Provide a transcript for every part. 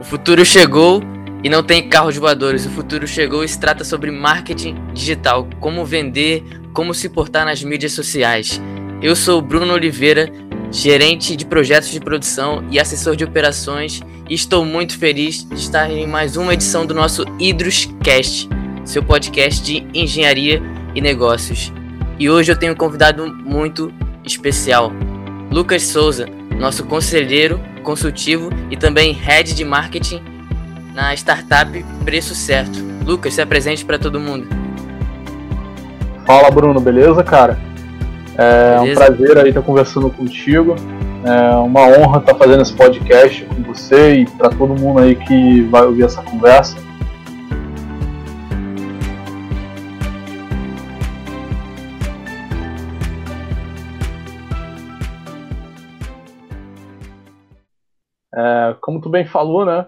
O futuro chegou e não tem carros voadores. O futuro chegou e se trata sobre marketing digital, como vender, como se portar nas mídias sociais. Eu sou Bruno Oliveira, gerente de projetos de produção e assessor de operações, e estou muito feliz de estar em mais uma edição do nosso Hidroscast, seu podcast de engenharia e negócios. E hoje eu tenho um convidado muito especial, Lucas Souza, nosso conselheiro consultivo e também head de marketing na startup Preço Certo. Lucas, se apresente para todo mundo. Fala Bruno, beleza, cara? É beleza? um prazer aí estar conversando contigo. É uma honra estar fazendo esse podcast com você e para todo mundo aí que vai ouvir essa conversa. É, como tu bem falou, né?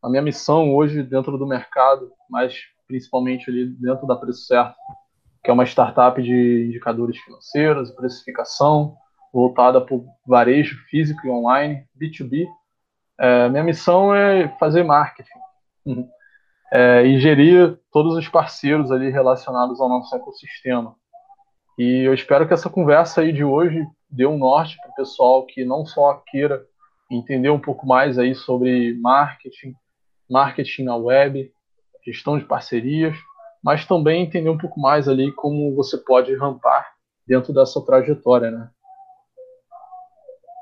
A minha missão hoje dentro do mercado, mas principalmente ali dentro da Preço Certo, que é uma startup de indicadores financeiros, precificação, voltada para o varejo físico e online, B2B. É, minha missão é fazer marketing uhum. é, e gerir todos os parceiros ali relacionados ao nosso ecossistema. E eu espero que essa conversa aí de hoje dê um norte para o pessoal que não só queira entender um pouco mais aí sobre marketing, marketing na web, gestão de parcerias, mas também entender um pouco mais ali como você pode rampar dentro dessa trajetória, né?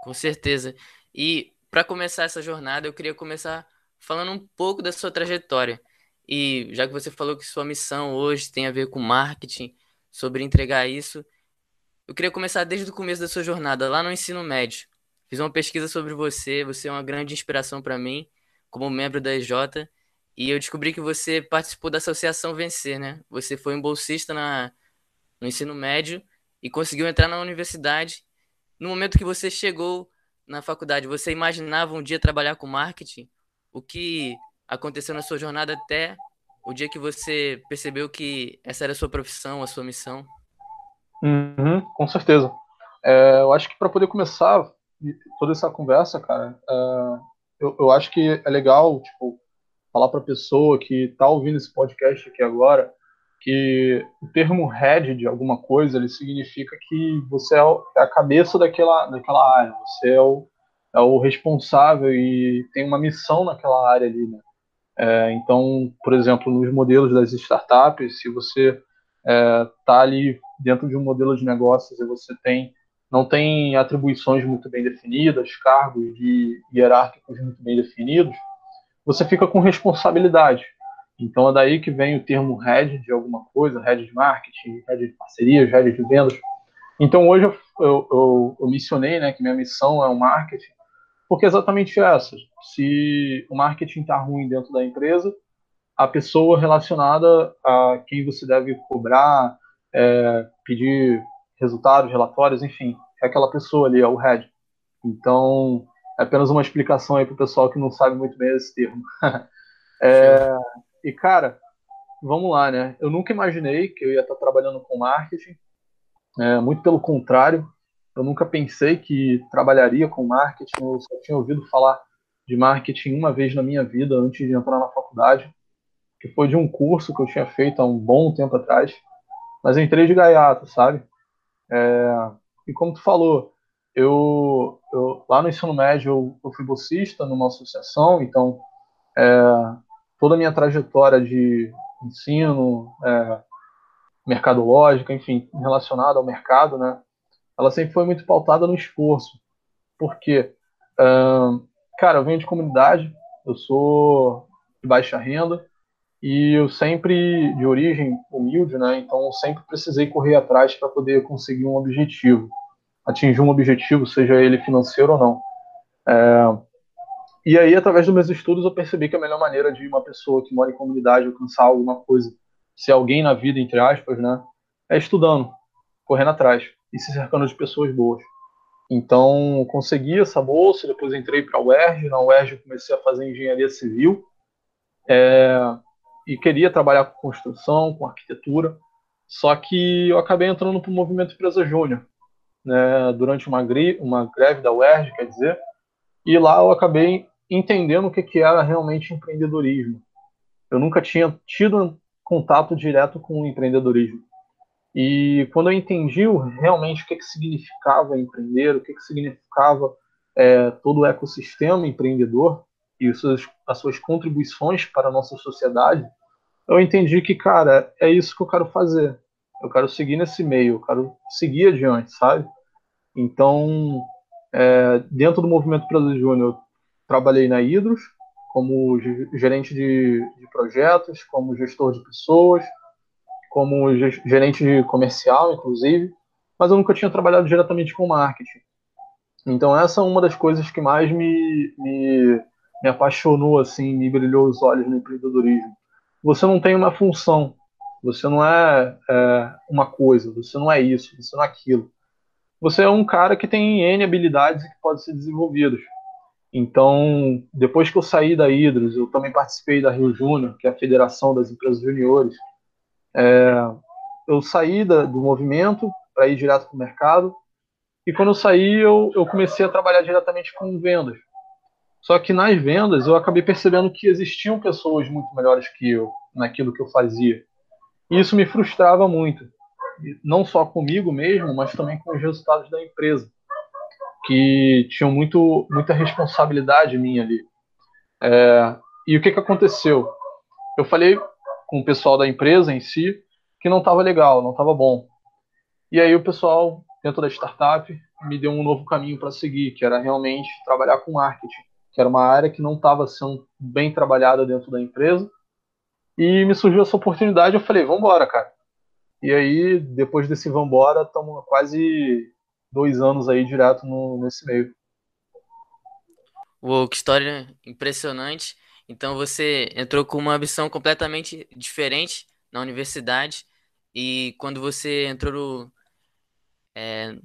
Com certeza. E para começar essa jornada, eu queria começar falando um pouco da sua trajetória. E já que você falou que sua missão hoje tem a ver com marketing, sobre entregar isso, eu queria começar desde o começo da sua jornada, lá no ensino médio. Fiz uma pesquisa sobre você, você é uma grande inspiração para mim, como membro da EJ, e eu descobri que você participou da Associação Vencer, né? Você foi um bolsista na, no ensino médio e conseguiu entrar na universidade. No momento que você chegou na faculdade, você imaginava um dia trabalhar com marketing? O que aconteceu na sua jornada até o dia que você percebeu que essa era a sua profissão, a sua missão? Uhum, com certeza. É, eu acho que para poder começar, toda essa conversa, cara, uh, eu, eu acho que é legal, tipo, falar para a pessoa que está ouvindo esse podcast aqui agora que o termo head de alguma coisa ele significa que você é, é a cabeça daquela, daquela área, você é o, é o responsável e tem uma missão naquela área ali, né? É, então, por exemplo, nos modelos das startups, se você está é, tá ali dentro de um modelo de negócios e você tem não tem atribuições muito bem definidas, cargos de hierárquicos muito bem definidos, você fica com responsabilidade. Então é daí que vem o termo head de alguma coisa, head de marketing, head de parcerias, head de vendas. Então hoje eu, eu, eu, eu né, que minha missão é o marketing, porque é exatamente essa. Se o marketing está ruim dentro da empresa, a pessoa relacionada a quem você deve cobrar, é, pedir resultados, relatórios, enfim, é aquela pessoa ali, é o head. Então, é apenas uma explicação aí para o pessoal que não sabe muito bem esse termo. é, e, cara, vamos lá, né? Eu nunca imaginei que eu ia estar trabalhando com marketing, é, muito pelo contrário, eu nunca pensei que trabalharia com marketing, eu só tinha ouvido falar de marketing uma vez na minha vida antes de entrar na faculdade, que foi de um curso que eu tinha feito há um bom tempo atrás, mas entrei de gaiato, sabe? É, e como tu falou, eu, eu, lá no ensino médio eu, eu fui bolsista numa associação, então é, toda a minha trajetória de ensino, é, mercadológica, enfim, relacionada ao mercado, né, ela sempre foi muito pautada no esforço. Por quê? cara, eu venho de comunidade, eu sou de baixa renda, e eu sempre, de origem humilde, né? Então sempre precisei correr atrás para poder conseguir um objetivo, atingir um objetivo, seja ele financeiro ou não. É... E aí, através dos meus estudos, eu percebi que a melhor maneira de uma pessoa que mora em comunidade alcançar alguma coisa, ser alguém na vida, entre aspas, né? É estudando, correndo atrás e se cercando de pessoas boas. Então, consegui essa bolsa, depois entrei para a UERJ. Na UERJ, comecei a fazer engenharia civil. É, e queria trabalhar com construção, com arquitetura, só que eu acabei entrando para o movimento Empresa Júnior, né, durante uma, uma greve da UERJ, quer dizer, e lá eu acabei entendendo o que, que era realmente empreendedorismo. Eu nunca tinha tido contato direto com o empreendedorismo. E quando eu entendi realmente o que, que significava empreender, o que, que significava é, todo o ecossistema empreendedor e suas, as suas contribuições para a nossa sociedade, eu entendi que, cara, é isso que eu quero fazer. Eu quero seguir nesse meio, eu quero seguir adiante, sabe? Então, é, dentro do Movimento Brasil Júnior, trabalhei na Hidros como gerente de, de projetos, como gestor de pessoas, como gerente de comercial, inclusive, mas eu nunca tinha trabalhado diretamente com marketing. Então essa é uma das coisas que mais me, me, me apaixonou, assim, me brilhou os olhos no empreendedorismo. Você não tem uma função, você não é, é uma coisa, você não é isso, você não é aquilo. Você é um cara que tem N habilidades que podem ser desenvolvidas. Então, depois que eu saí da Hidros, eu também participei da Rio Júnior, que é a Federação das Empresas Juniores, é, eu saí da, do movimento para ir direto para o mercado. E quando eu saí, eu, eu comecei a trabalhar diretamente com vendas. Só que nas vendas eu acabei percebendo que existiam pessoas muito melhores que eu naquilo que eu fazia. E isso me frustrava muito. Não só comigo mesmo, mas também com os resultados da empresa, que tinham muito, muita responsabilidade minha ali. É, e o que, que aconteceu? Eu falei com o pessoal da empresa em si que não estava legal, não estava bom. E aí o pessoal dentro da startup me deu um novo caminho para seguir, que era realmente trabalhar com marketing, que era uma área que não estava sendo bem trabalhada dentro da empresa. E me surgiu essa oportunidade, eu falei, vamos embora, cara. E aí, depois desse vambora, estamos quase dois anos aí direto no, nesse meio. Uou, que história impressionante. Então você entrou com uma ambição completamente diferente na universidade e quando você entrou é,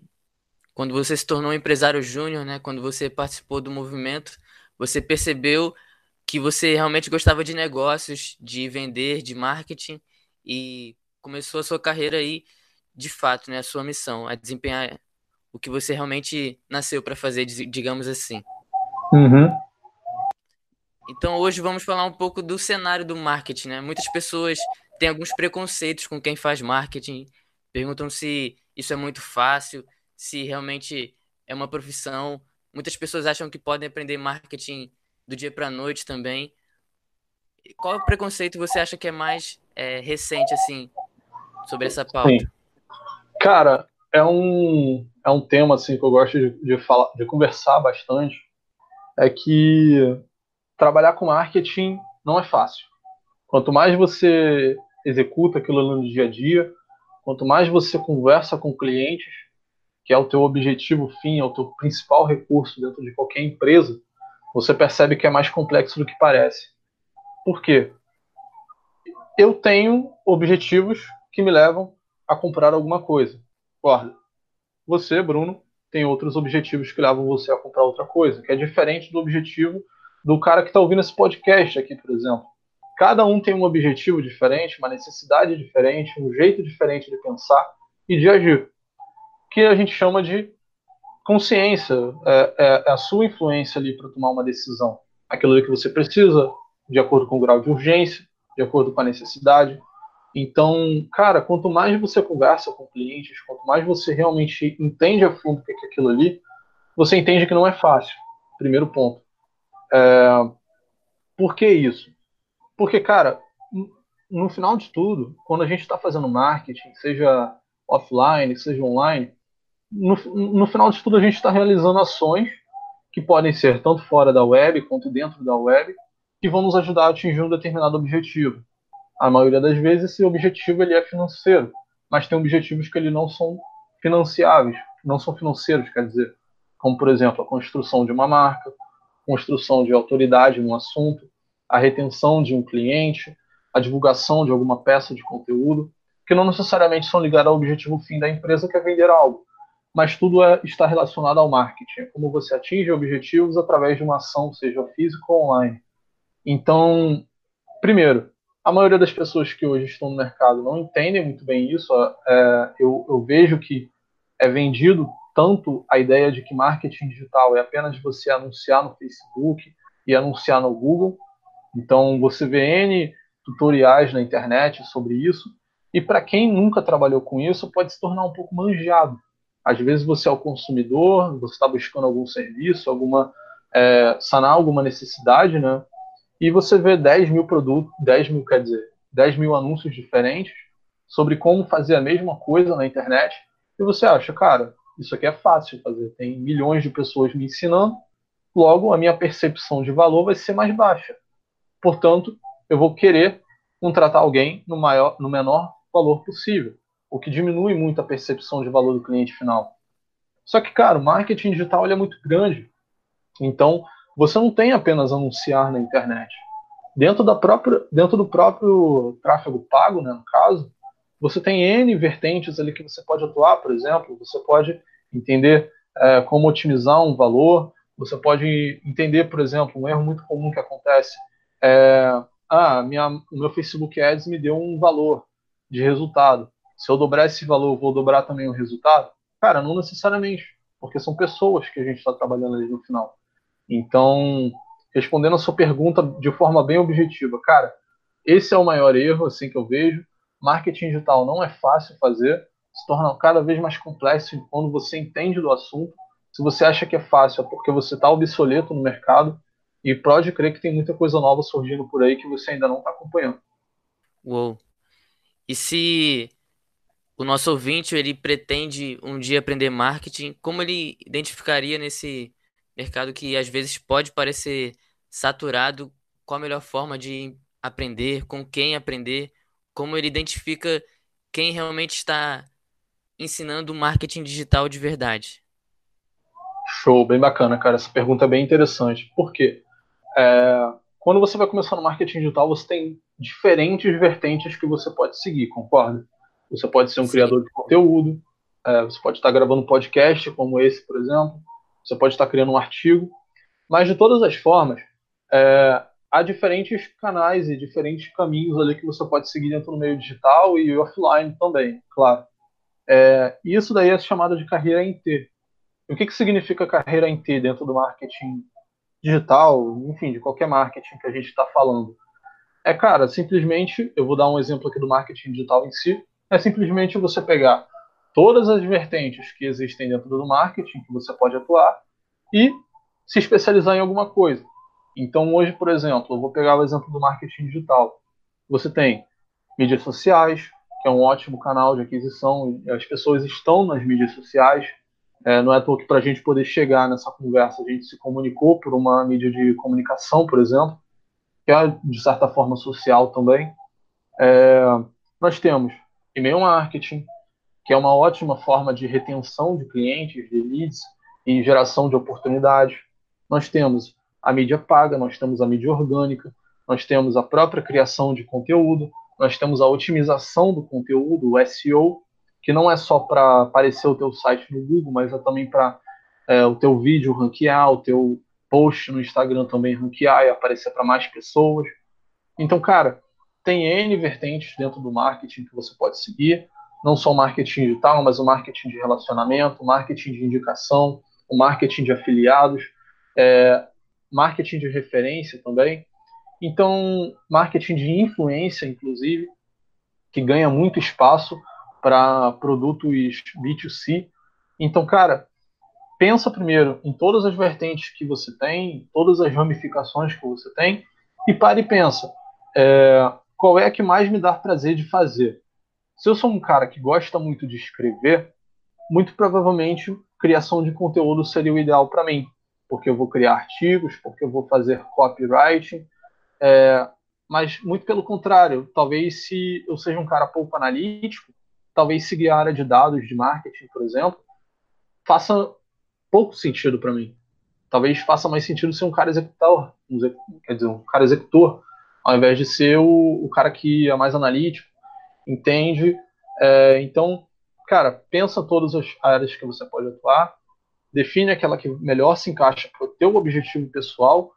quando você se tornou empresário júnior, né, quando você participou do movimento, você percebeu que você realmente gostava de negócios, de vender, de marketing e começou a sua carreira aí, de fato, né, a sua missão, a desempenhar o que você realmente nasceu para fazer, digamos assim. Uhum. Então hoje vamos falar um pouco do cenário do marketing, né? Muitas pessoas têm alguns preconceitos com quem faz marketing, perguntam se isso é muito fácil, se realmente é uma profissão. Muitas pessoas acham que podem aprender marketing do dia para a noite também. Qual preconceito você acha que é mais é, recente assim sobre essa pauta? Sim. Cara, é um é um tema assim que eu gosto de, de falar, de conversar bastante. É que trabalhar com marketing não é fácil. Quanto mais você executa aquilo no dia a dia, quanto mais você conversa com clientes, que é o teu objetivo fim, é o teu principal recurso dentro de qualquer empresa, você percebe que é mais complexo do que parece. Por quê? Eu tenho objetivos que me levam a comprar alguma coisa. Guarda. Você, Bruno, tem outros objetivos que levam você a comprar outra coisa, que é diferente do objetivo do cara que está ouvindo esse podcast aqui, por exemplo. Cada um tem um objetivo diferente, uma necessidade diferente, um jeito diferente de pensar e de agir, que a gente chama de consciência, é, é, é a sua influência ali para tomar uma decisão. Aquilo que você precisa, de acordo com o grau de urgência, de acordo com a necessidade. Então, cara, quanto mais você conversa com clientes, quanto mais você realmente entende a fundo o que é aquilo ali, você entende que não é fácil. Primeiro ponto. É, por que isso? Porque, cara, no final de tudo, quando a gente está fazendo marketing, seja offline, seja online, no, no final de tudo a gente está realizando ações que podem ser tanto fora da web quanto dentro da web, que vão nos ajudar a atingir um determinado objetivo. A maioria das vezes esse objetivo ele é financeiro, mas tem objetivos que ele não são financiáveis, não são financeiros, quer dizer, como por exemplo a construção de uma marca, construção de autoridade no assunto, a retenção de um cliente, a divulgação de alguma peça de conteúdo, que não necessariamente são ligadas ao objetivo fim da empresa, que é vender algo. Mas tudo é, está relacionado ao marketing, como você atinge objetivos através de uma ação, seja física ou online. Então, primeiro, a maioria das pessoas que hoje estão no mercado não entendem muito bem isso. É, eu, eu vejo que é vendido tanto a ideia de que marketing digital é apenas você anunciar no Facebook, e anunciar no Google. Então você vê N tutoriais na internet sobre isso. E para quem nunca trabalhou com isso, pode se tornar um pouco manjado. Às vezes você é o consumidor, você está buscando algum serviço, alguma é, sanar alguma necessidade, né? E você vê 10 mil produtos, 10 mil, quer dizer, 10 mil anúncios diferentes sobre como fazer a mesma coisa na internet. E você acha, cara, isso aqui é fácil de fazer. Tem milhões de pessoas me ensinando, logo a minha percepção de valor vai ser mais baixa. Portanto, eu vou querer contratar alguém no, maior, no menor valor possível, o que diminui muito a percepção de valor do cliente final. Só que, cara, o marketing digital é muito grande. Então, você não tem apenas anunciar na internet. Dentro, da própria, dentro do próprio tráfego pago, né, no caso, você tem N vertentes ali que você pode atuar, por exemplo, você pode entender é, como otimizar um valor, você pode entender, por exemplo, um erro muito comum que acontece é, ah, minha, o meu Facebook Ads me deu um valor de resultado. Se eu dobrar esse valor, vou dobrar também o resultado? Cara, não necessariamente, porque são pessoas que a gente está trabalhando ali no final. Então, respondendo a sua pergunta de forma bem objetiva, cara, esse é o maior erro, assim que eu vejo. Marketing digital não é fácil fazer, se torna cada vez mais complexo quando você entende do assunto. Se você acha que é fácil, é porque você está obsoleto no mercado e pode crer que tem muita coisa nova surgindo por aí que você ainda não está acompanhando. Uou. E se o nosso ouvinte ele pretende um dia aprender marketing, como ele identificaria nesse mercado que às vezes pode parecer saturado, qual a melhor forma de aprender, com quem aprender, como ele identifica quem realmente está ensinando marketing digital de verdade? Show, bem bacana, cara. Essa pergunta é bem interessante. Por quê? É, quando você vai começar no marketing digital, você tem diferentes vertentes que você pode seguir, concorda? Você pode ser um Sim. criador de conteúdo, é, você pode estar gravando um podcast como esse, por exemplo, você pode estar criando um artigo, mas de todas as formas, é, há diferentes canais e diferentes caminhos ali que você pode seguir dentro do meio digital e offline também, claro. É, isso daí é chamado de carreira em T. E o que, que significa carreira em T dentro do marketing digital, enfim, de qualquer marketing que a gente está falando? É, cara, simplesmente, eu vou dar um exemplo aqui do marketing digital em si, é simplesmente você pegar todas as vertentes que existem dentro do marketing que você pode atuar e se especializar em alguma coisa. Então, hoje, por exemplo, eu vou pegar o exemplo do marketing digital. Você tem mídias sociais, que é um ótimo canal de aquisição, as pessoas estão nas mídias sociais. É, não é à toa que para a gente poder chegar nessa conversa, a gente se comunicou por uma mídia de comunicação, por exemplo, que é, de certa forma, social também. É, nós temos e-mail marketing, que é uma ótima forma de retenção de clientes, de leads e geração de oportunidades. Nós temos a mídia paga, nós temos a mídia orgânica, nós temos a própria criação de conteúdo, nós temos a otimização do conteúdo, o SEO, que não é só para aparecer o teu site no Google, mas é também para é, o teu vídeo ranquear, o teu post no Instagram também ranquear e aparecer para mais pessoas. Então, cara, tem N vertentes dentro do marketing que você pode seguir não só o marketing digital, mas o marketing de relacionamento, marketing de indicação, o marketing de afiliados, é, marketing de referência também. Então, marketing de influência, inclusive, que ganha muito espaço para produtos B2C. Então, cara, pensa primeiro em todas as vertentes que você tem, todas as ramificações que você tem, e pare e pensa, é, qual é a que mais me dá prazer de fazer? Se eu sou um cara que gosta muito de escrever, muito provavelmente criação de conteúdo seria o ideal para mim, porque eu vou criar artigos, porque eu vou fazer copywriting, é, mas muito pelo contrário, talvez se eu seja um cara pouco analítico, talvez seguir a área de dados de marketing, por exemplo, faça pouco sentido para mim. Talvez faça mais sentido ser um cara executor, quer dizer, um cara executor, ao invés de ser o, o cara que é mais analítico, entende. É, então, cara, pensa todas as áreas que você pode atuar, define aquela que melhor se encaixa para o teu objetivo pessoal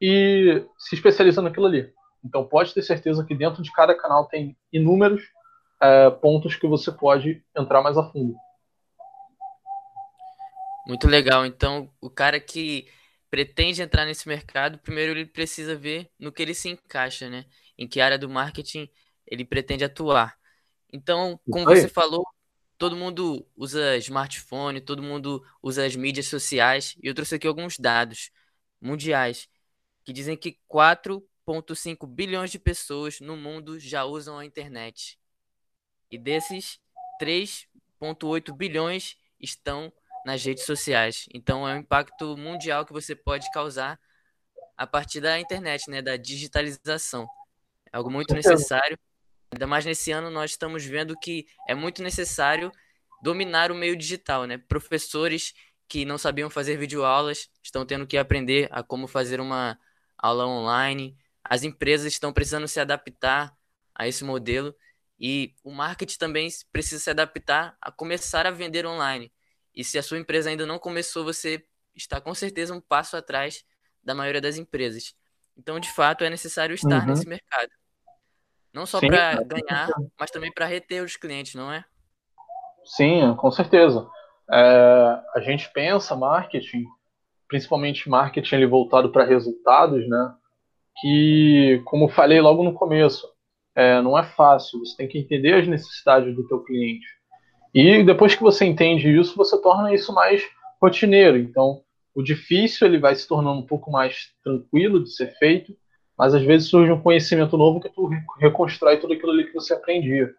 e se especializa naquilo ali. Então, pode ter certeza que dentro de cada canal tem inúmeros é, pontos que você pode entrar mais a fundo. Muito legal. Então, o cara que pretende entrar nesse mercado, primeiro ele precisa ver no que ele se encaixa, né? Em que área do marketing ele pretende atuar. Então, como você falou, todo mundo usa smartphone, todo mundo usa as mídias sociais, e eu trouxe aqui alguns dados mundiais que dizem que 4,5 bilhões de pessoas no mundo já usam a internet. E desses, 3,8 bilhões estão nas redes sociais. Então é um impacto mundial que você pode causar a partir da internet, né, da digitalização. É algo muito necessário. Ainda mais nesse ano nós estamos vendo que é muito necessário dominar o meio digital, né? Professores que não sabiam fazer videoaulas estão tendo que aprender a como fazer uma aula online. As empresas estão precisando se adaptar a esse modelo e o marketing também precisa se adaptar a começar a vender online. E se a sua empresa ainda não começou, você está com certeza um passo atrás da maioria das empresas. Então, de fato, é necessário estar uhum. nesse mercado. Não só para ganhar, mas também para reter os clientes, não é? Sim, com certeza. É, a gente pensa marketing, principalmente marketing voltado para resultados, né? Que, como falei logo no começo, é, não é fácil. Você tem que entender as necessidades do teu cliente. E depois que você entende isso, você torna isso mais rotineiro. Então, o difícil ele vai se tornando um pouco mais tranquilo de ser feito, mas às vezes surge um conhecimento novo que tu reconstrói tudo aquilo ali que você aprendia.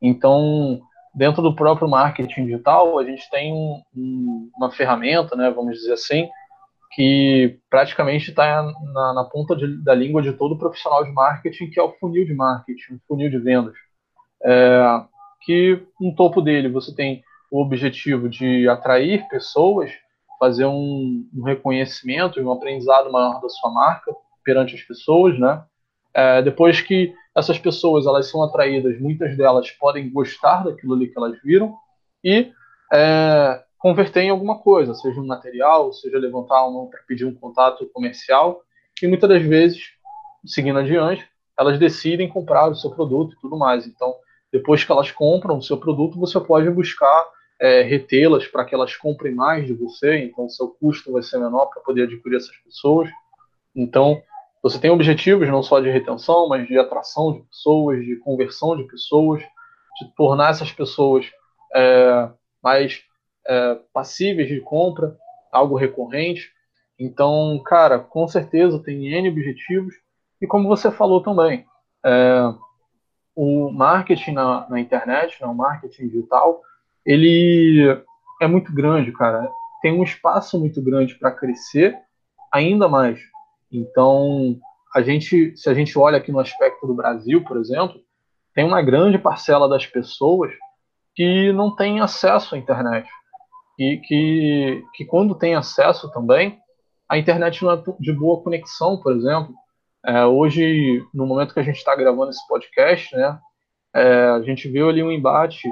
Então, dentro do próprio marketing digital, a gente tem um, um, uma ferramenta, né, vamos dizer assim, que praticamente está na, na, ponta de, da língua de todo profissional de marketing, que é o funil de marketing, o funil de vendas. É, que no topo dele você tem o objetivo de atrair pessoas, fazer um, um reconhecimento e um aprendizado maior da sua marca perante as pessoas, né? É, depois que essas pessoas elas são atraídas, muitas delas podem gostar daquilo ali que elas viram e é, converter em alguma coisa, seja um material, seja levantar uma para pedir um contato comercial e muitas das vezes, seguindo adiante, elas decidem comprar o seu produto e tudo mais. Então, depois que elas compram o seu produto, você pode buscar é, retê-las para que elas comprem mais de você, então seu custo vai ser menor para poder adquirir essas pessoas. Então, você tem objetivos não só de retenção, mas de atração de pessoas, de conversão de pessoas, de tornar essas pessoas é, mais é, passíveis de compra, algo recorrente. Então, cara, com certeza tem N objetivos. E como você falou também, é, o marketing na, na internet, né, o marketing digital, ele é muito grande, cara. Tem um espaço muito grande para crescer ainda mais. Então, a gente, se a gente olha aqui no aspecto do Brasil, por exemplo, tem uma grande parcela das pessoas que não tem acesso à internet. E que, que quando tem acesso também, a internet não é de boa conexão, por exemplo. É, hoje, no momento que a gente está gravando esse podcast, né, é, a gente viu ali um embate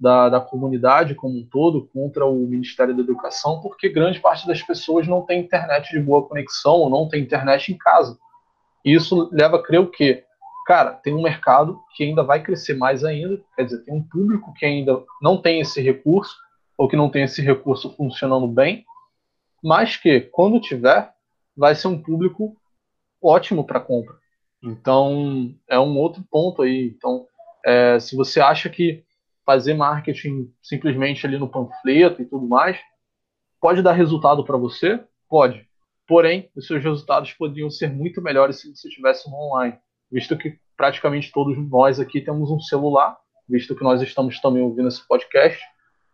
da, da comunidade como um todo contra o Ministério da Educação, porque grande parte das pessoas não tem internet de boa conexão ou não tem internet em casa. E isso leva a crer o quê? Cara, tem um mercado que ainda vai crescer mais ainda, quer dizer, tem um público que ainda não tem esse recurso, ou que não tem esse recurso funcionando bem, mas que, quando tiver, vai ser um público ótimo para compra. Então, é um outro ponto aí. Então, é, se você acha que fazer marketing simplesmente ali no panfleto e tudo mais, pode dar resultado para você? Pode. Porém, os seus resultados poderiam ser muito melhores se você tivesse um online, visto que praticamente todos nós aqui temos um celular, visto que nós estamos também ouvindo esse podcast.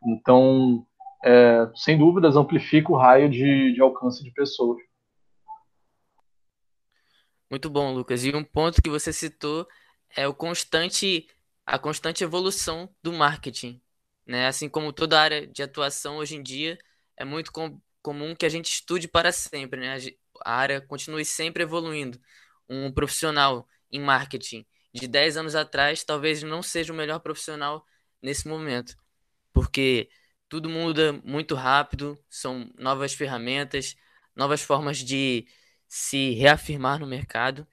Então, é, sem dúvidas, amplifica o raio de, de alcance de pessoas. Muito bom, Lucas. E um ponto que você citou é o constante a constante evolução do marketing. Né? Assim como toda área de atuação hoje em dia, é muito com, comum que a gente estude para sempre. Né? A área continue sempre evoluindo. Um profissional em marketing de 10 anos atrás talvez não seja o melhor profissional nesse momento, porque tudo muda muito rápido, são novas ferramentas, novas formas de se reafirmar no mercado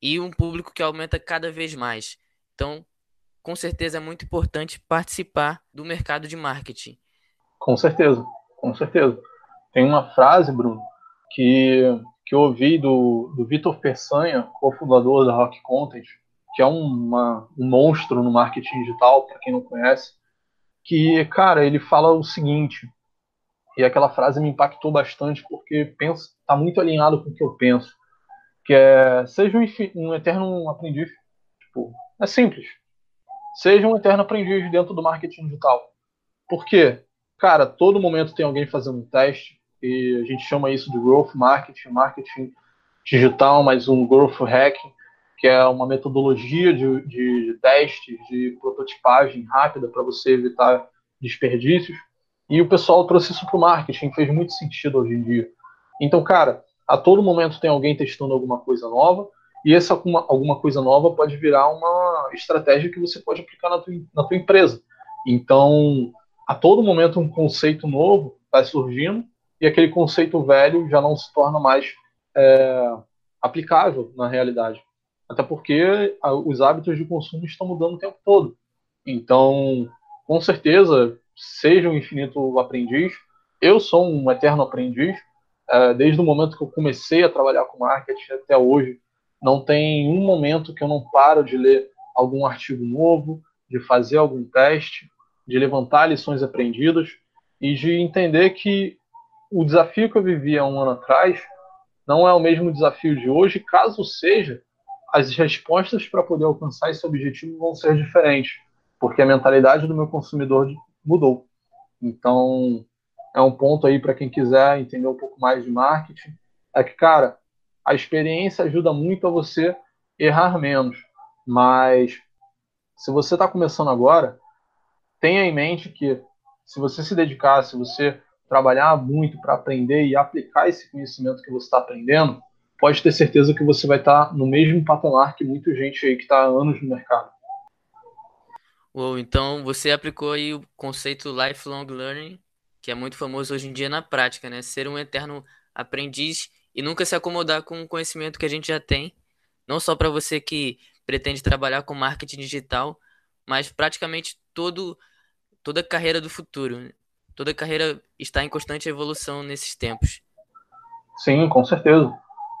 e um público que aumenta cada vez mais. Então, com certeza é muito importante participar do mercado de marketing. Com certeza, com certeza. Tem uma frase, Bruno, que, que eu ouvi do, do Vitor Peçanha, cofundador da Rock Content, que é uma, um monstro no marketing digital, para quem não conhece, que, cara, ele fala o seguinte, e aquela frase me impactou bastante porque penso está muito alinhado com o que eu penso, que é seja um, um eterno aprendiz. Tipo, é simples. Seja um eterno aprendiz dentro do marketing digital. Por quê? Cara, todo momento tem alguém fazendo um teste e a gente chama isso de growth marketing, marketing digital, mas um growth hacking, que é uma metodologia de, de testes, de prototipagem rápida para você evitar desperdícios. E o pessoal trouxe isso para o marketing, fez muito sentido hoje em dia. Então, cara, a todo momento tem alguém testando alguma coisa nova, e essa alguma, alguma coisa nova pode virar uma estratégia que você pode aplicar na tua, na tua empresa. Então, a todo momento um conceito novo está surgindo, e aquele conceito velho já não se torna mais é, aplicável na realidade. Até porque os hábitos de consumo estão mudando o tempo todo. Então, com certeza, seja um infinito aprendiz. Eu sou um eterno aprendiz. É, desde o momento que eu comecei a trabalhar com marketing até hoje, não tem um momento que eu não paro de ler algum artigo novo, de fazer algum teste, de levantar lições aprendidas e de entender que o desafio que eu vivia um ano atrás não é o mesmo desafio de hoje. Caso seja, as respostas para poder alcançar esse objetivo vão ser diferentes, porque a mentalidade do meu consumidor mudou. Então, é um ponto aí para quem quiser entender um pouco mais de marketing. É que, cara, a experiência ajuda muito a você errar menos. Mas se você está começando agora, tenha em mente que se você se dedicar, se você trabalhar muito para aprender e aplicar esse conhecimento que você está aprendendo, pode ter certeza que você vai estar tá no mesmo patamar que muita gente aí que está há anos no mercado. Uou, então você aplicou aí o conceito lifelong learning, que é muito famoso hoje em dia na prática, né? Ser um eterno aprendiz e nunca se acomodar com o conhecimento que a gente já tem, não só para você que pretende trabalhar com marketing digital, mas praticamente todo toda a carreira do futuro. Né? Toda a carreira está em constante evolução nesses tempos. Sim, com certeza.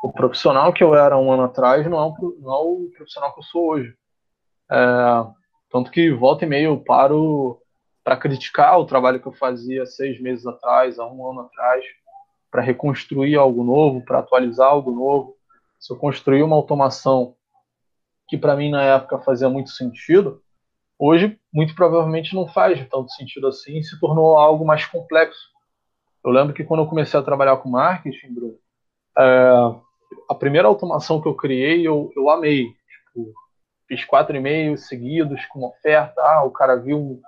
O profissional que eu era um ano atrás não é, um, não é o profissional que eu sou hoje. É, tanto que volta e meia eu paro para criticar o trabalho que eu fazia seis meses atrás, há um ano atrás, para reconstruir algo novo, para atualizar algo novo. Se eu construir uma automação que para mim na época fazia muito sentido, hoje muito provavelmente não faz tanto sentido assim se tornou algo mais complexo. Eu lembro que quando eu comecei a trabalhar com marketing, Bruno, é, a primeira automação que eu criei eu, eu amei. Tipo, fiz quatro e-mails seguidos com oferta. Ah, o cara viu um,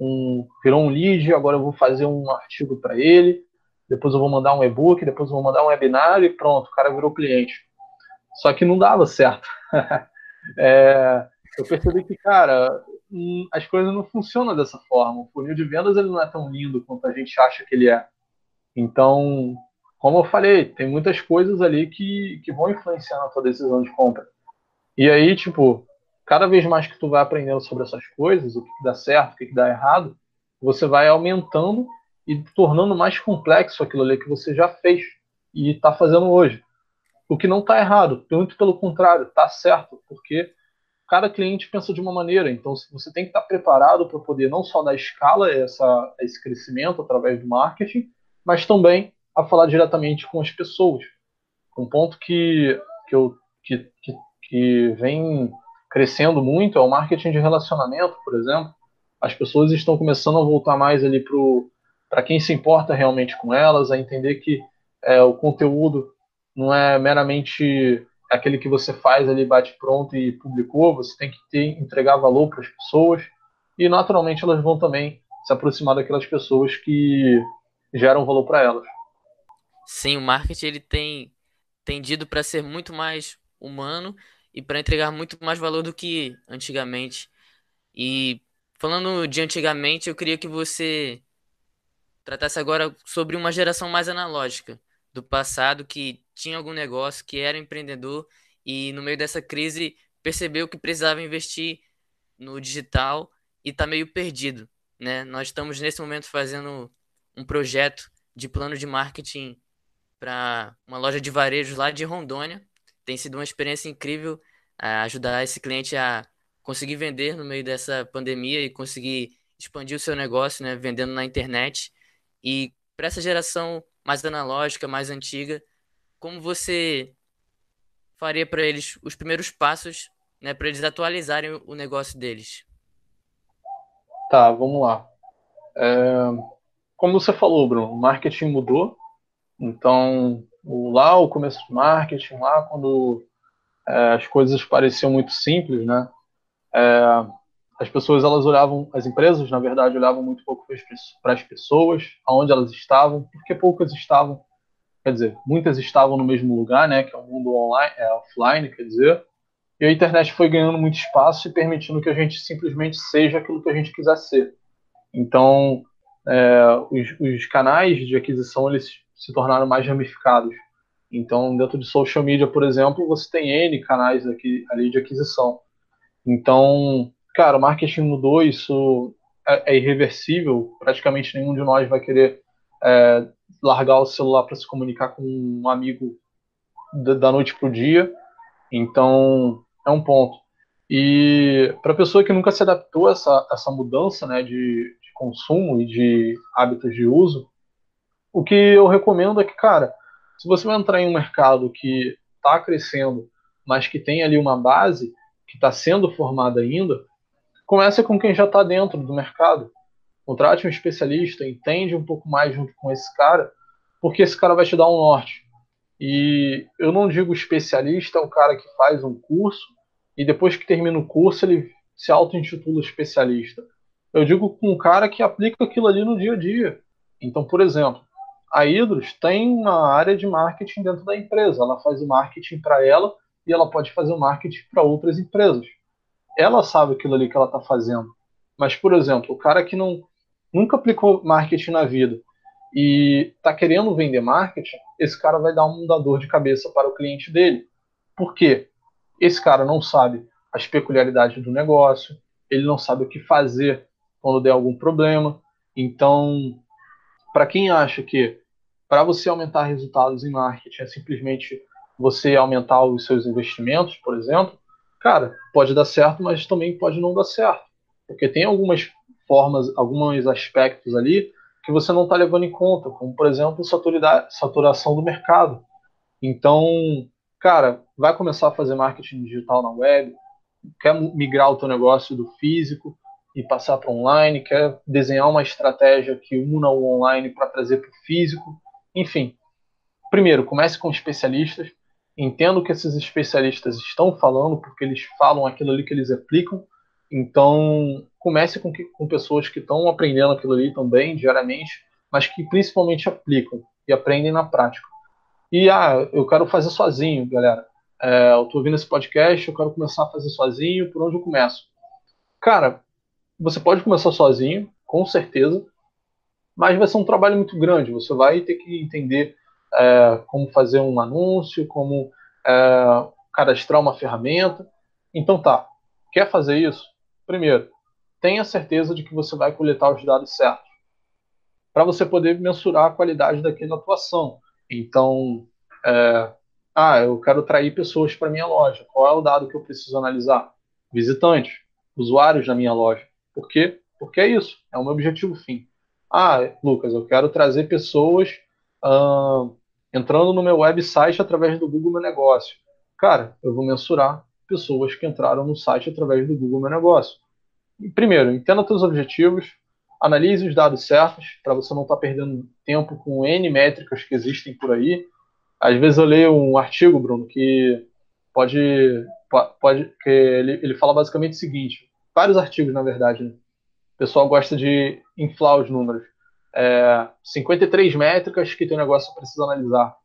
um, virou um lead, agora eu vou fazer um artigo para ele, depois eu vou mandar um e-book, depois eu vou mandar um webinar e pronto, o cara virou cliente. Só que não dava certo. é, eu percebi que, cara, hum, as coisas não funcionam dessa forma. O funil de vendas ele não é tão lindo quanto a gente acha que ele é. Então, como eu falei, tem muitas coisas ali que, que vão influenciar na tua decisão de compra. E aí, tipo, cada vez mais que tu vai aprendendo sobre essas coisas, o que, dá certo, o que, dá errado, você vai aumentando e tornando mais complexo aquilo ali que você já fez e está fazendo hoje. O que não está errado, muito pelo contrário, está certo, porque cada cliente pensa de uma maneira. Então, você tem que estar tá preparado para poder não só dar escala essa, esse crescimento através do marketing, mas também a falar diretamente com as pessoas. Um ponto que, que, eu, que, que, que vem crescendo muito é o marketing de relacionamento, por exemplo. As pessoas estão começando a voltar mais ali para quem se importa realmente com elas, a entender que é, o conteúdo não é meramente aquele que você faz ali, bate pronto e publicou, você tem que ter, entregar valor para as pessoas e naturalmente elas vão também se aproximar daquelas pessoas que geram valor para elas. Sim, o marketing ele tem tendido para ser muito mais humano e para entregar muito mais valor do que antigamente. E falando de antigamente, eu queria que você tratasse agora sobre uma geração mais analógica, do passado que tinha algum negócio, que era empreendedor e no meio dessa crise percebeu que precisava investir no digital e está meio perdido, né? Nós estamos nesse momento fazendo um projeto de plano de marketing para uma loja de varejos lá de Rondônia. Tem sido uma experiência incrível ajudar esse cliente a conseguir vender no meio dessa pandemia e conseguir expandir o seu negócio, né, vendendo na internet. E para essa geração mais analógica, mais antiga, como você faria para eles os primeiros passos, né, para eles atualizarem o negócio deles? Tá, vamos lá. É, como você falou, Bruno, o marketing mudou. Então, lá o começo do marketing, lá quando é, as coisas pareciam muito simples, né? É, as pessoas elas olhavam, as empresas na verdade olhavam muito pouco para as pessoas, aonde elas estavam, porque poucas estavam, quer dizer, muitas estavam no mesmo lugar, né? Que é o mundo online, é offline, quer dizer. E a internet foi ganhando muito espaço e permitindo que a gente simplesmente seja aquilo que a gente quiser ser. Então, é, os, os canais de aquisição eles se tornaram mais ramificados. Então, dentro de social media, por exemplo, você tem N canais aqui, ali de aquisição. Então, cara, o marketing mudou, isso é, é irreversível. Praticamente nenhum de nós vai querer é, largar o celular para se comunicar com um amigo da, da noite para o dia. Então, é um ponto. E para a pessoa que nunca se adaptou a essa, essa mudança né, de, de consumo e de hábitos de uso, o que eu recomendo é que, cara, se você vai entrar em um mercado que está crescendo, mas que tem ali uma base que está sendo formada ainda, comece com quem já está dentro do mercado. Contrate um especialista, entende um pouco mais junto com esse cara, porque esse cara vai te dar um norte. E eu não digo especialista, é o cara que faz um curso e depois que termina o curso ele se auto-intitula especialista. Eu digo com um cara que aplica aquilo ali no dia a dia. Então, por exemplo, a Hidros tem uma área de marketing dentro da empresa. Ela faz o marketing para ela e ela pode fazer o marketing para outras empresas. Ela sabe aquilo ali que ela está fazendo. Mas, por exemplo, o cara que não nunca aplicou marketing na vida e está querendo vender marketing, esse cara vai dar um dor de cabeça para o cliente dele. Por quê? Esse cara não sabe as peculiaridades do negócio, ele não sabe o que fazer quando der algum problema. Então, para quem acha que para você aumentar resultados em marketing é simplesmente você aumentar os seus investimentos, por exemplo, cara, pode dar certo, mas também pode não dar certo. Porque tem algumas formas, alguns aspectos ali que você não está levando em conta, como por exemplo saturação do mercado. Então, cara, vai começar a fazer marketing digital na web, quer migrar o teu negócio do físico e passar para online, quer desenhar uma estratégia que una o online para trazer para o físico, enfim. Primeiro, comece com especialistas, entenda o que esses especialistas estão falando, porque eles falam aquilo ali que eles aplicam. Então, comece com, que, com pessoas que estão aprendendo aquilo ali também diariamente, mas que principalmente aplicam e aprendem na prática. E, ah, eu quero fazer sozinho, galera. É, eu estou ouvindo esse podcast, eu quero começar a fazer sozinho, por onde eu começo? Cara, você pode começar sozinho, com certeza, mas vai ser um trabalho muito grande. Você vai ter que entender é, como fazer um anúncio, como é, cadastrar uma ferramenta. Então tá, quer fazer isso? Primeiro, tenha certeza de que você vai coletar os dados certos, para você poder mensurar a qualidade daquela atuação. Então, é, ah, eu quero atrair pessoas para minha loja. Qual é o dado que eu preciso analisar? Visitantes, usuários da minha loja. Por quê? Porque é isso, é o meu objetivo fim. Ah, Lucas, eu quero trazer pessoas uh, entrando no meu website através do Google Meu Negócio. Cara, eu vou mensurar pessoas que entraram no site através do Google Meu Negócio. Primeiro, entenda seus objetivos, analise os dados certos, para você não estar tá perdendo tempo com N métricas que existem por aí. Às vezes eu leio um artigo, Bruno, que pode, pode que ele, ele fala basicamente o seguinte: vários artigos, na verdade. Né? O pessoal gosta de inflar os números. É, 53 métricas que teu negócio precisa analisar.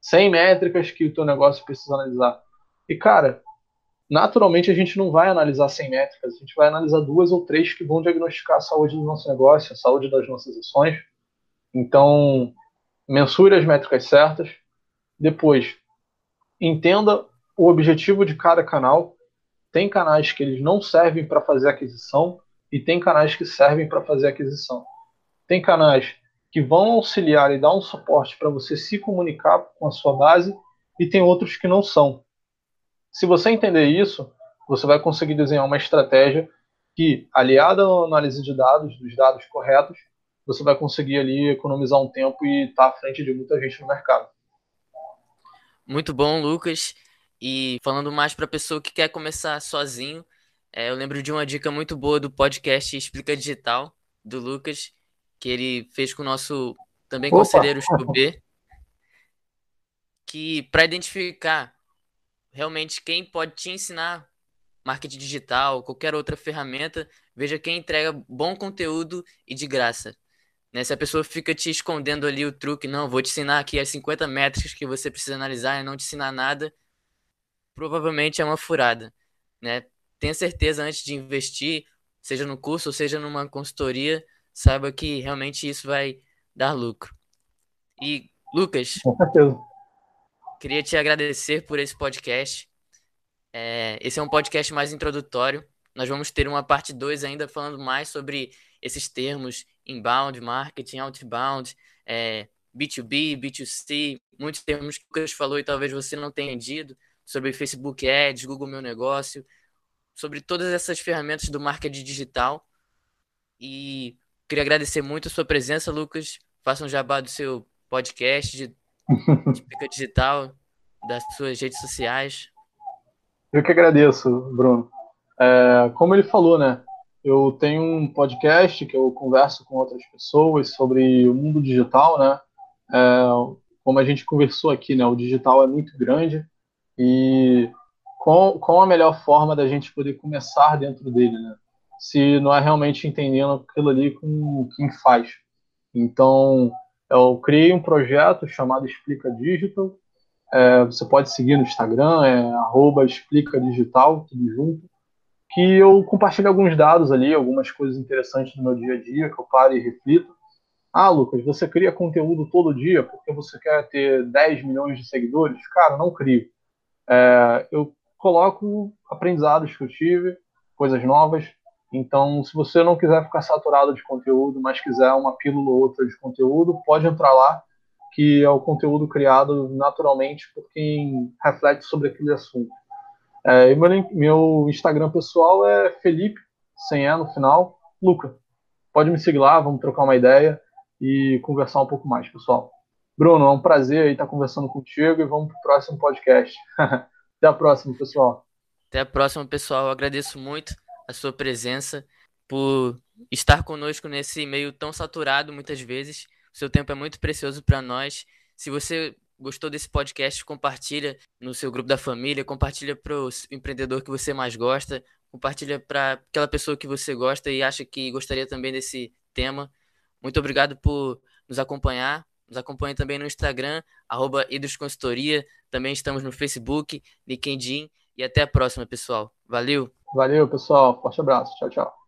100 métricas que o teu negócio precisa analisar. E, cara, naturalmente a gente não vai analisar 100 métricas, a gente vai analisar duas ou três que vão diagnosticar a saúde do nosso negócio, a saúde das nossas ações. Então, mensure as métricas certas. Depois, entenda o objetivo de cada canal tem canais que eles não servem para fazer aquisição e tem canais que servem para fazer aquisição. Tem canais que vão auxiliar e dar um suporte para você se comunicar com a sua base, e tem outros que não são. Se você entender isso, você vai conseguir desenhar uma estratégia que, aliada à análise de dados, dos dados corretos, você vai conseguir ali economizar um tempo e estar tá à frente de muita gente no mercado. Muito bom, Lucas. E falando mais para a pessoa que quer começar sozinho, é, eu lembro de uma dica muito boa do podcast Explica Digital, do Lucas, que ele fez com o nosso também Opa. conselheiro Chubê, que para identificar realmente quem pode te ensinar marketing digital, qualquer outra ferramenta, veja quem entrega bom conteúdo e de graça. Né? Se a pessoa fica te escondendo ali o truque, não, vou te ensinar aqui as 50 métricas que você precisa analisar e não te ensinar nada, provavelmente é uma furada. Né? Tenha certeza antes de investir, seja no curso ou seja numa consultoria, saiba que realmente isso vai dar lucro. E, Lucas, queria te agradecer por esse podcast. É, esse é um podcast mais introdutório. Nós vamos ter uma parte 2 ainda falando mais sobre esses termos inbound, marketing, outbound, é, B2B, B2C, muitos termos que o Lucas falou e talvez você não tenha entendido, sobre Facebook Ads, Google Meu Negócio, sobre todas essas ferramentas do marketing digital. E queria agradecer muito a sua presença, Lucas. Faça um jabá do seu podcast de, de Pica Digital, das suas redes sociais. Eu que agradeço, Bruno. É, como ele falou, né? Eu tenho um podcast que eu converso com outras pessoas sobre o mundo digital, né? É, como a gente conversou aqui, né? O digital é muito grande e qual, qual a melhor forma da gente poder começar dentro dele, né? Se não é realmente entendendo aquilo ali com quem faz. Então, eu criei um projeto chamado Explica Digital, é, você pode seguir no Instagram, é explica digital, tudo junto, que eu compartilho alguns dados ali, algumas coisas interessantes do meu dia a dia, que eu paro e reflito. Ah, Lucas, você cria conteúdo todo dia porque você quer ter 10 milhões de seguidores? Cara, não crio. É, eu coloco aprendizados que eu tive, coisas novas. Então, se você não quiser ficar saturado de conteúdo, mas quiser uma pílula ou outra de conteúdo, pode entrar lá que é o conteúdo criado naturalmente por quem reflete sobre aquele assunto. É, meu, meu, Instagram pessoal é Felipe, sem E no final, Luca. Pode me seguir lá, vamos trocar uma ideia e conversar um pouco mais, pessoal. Bruno, é um prazer estar conversando contigo e vamos para o próximo podcast. Até a próxima, pessoal. Até a próxima, pessoal. Eu agradeço muito a sua presença por estar conosco nesse meio tão saturado muitas vezes seu tempo é muito precioso para nós. Se você gostou desse podcast, compartilha no seu grupo da família, compartilha para o empreendedor que você mais gosta, compartilha para aquela pessoa que você gosta e acha que gostaria também desse tema. Muito obrigado por nos acompanhar. Nos acompanhe também no Instagram, arroba Consultoria. Também estamos no Facebook, LinkedIn. E até a próxima, pessoal. Valeu! Valeu, pessoal. Forte abraço. Tchau, tchau.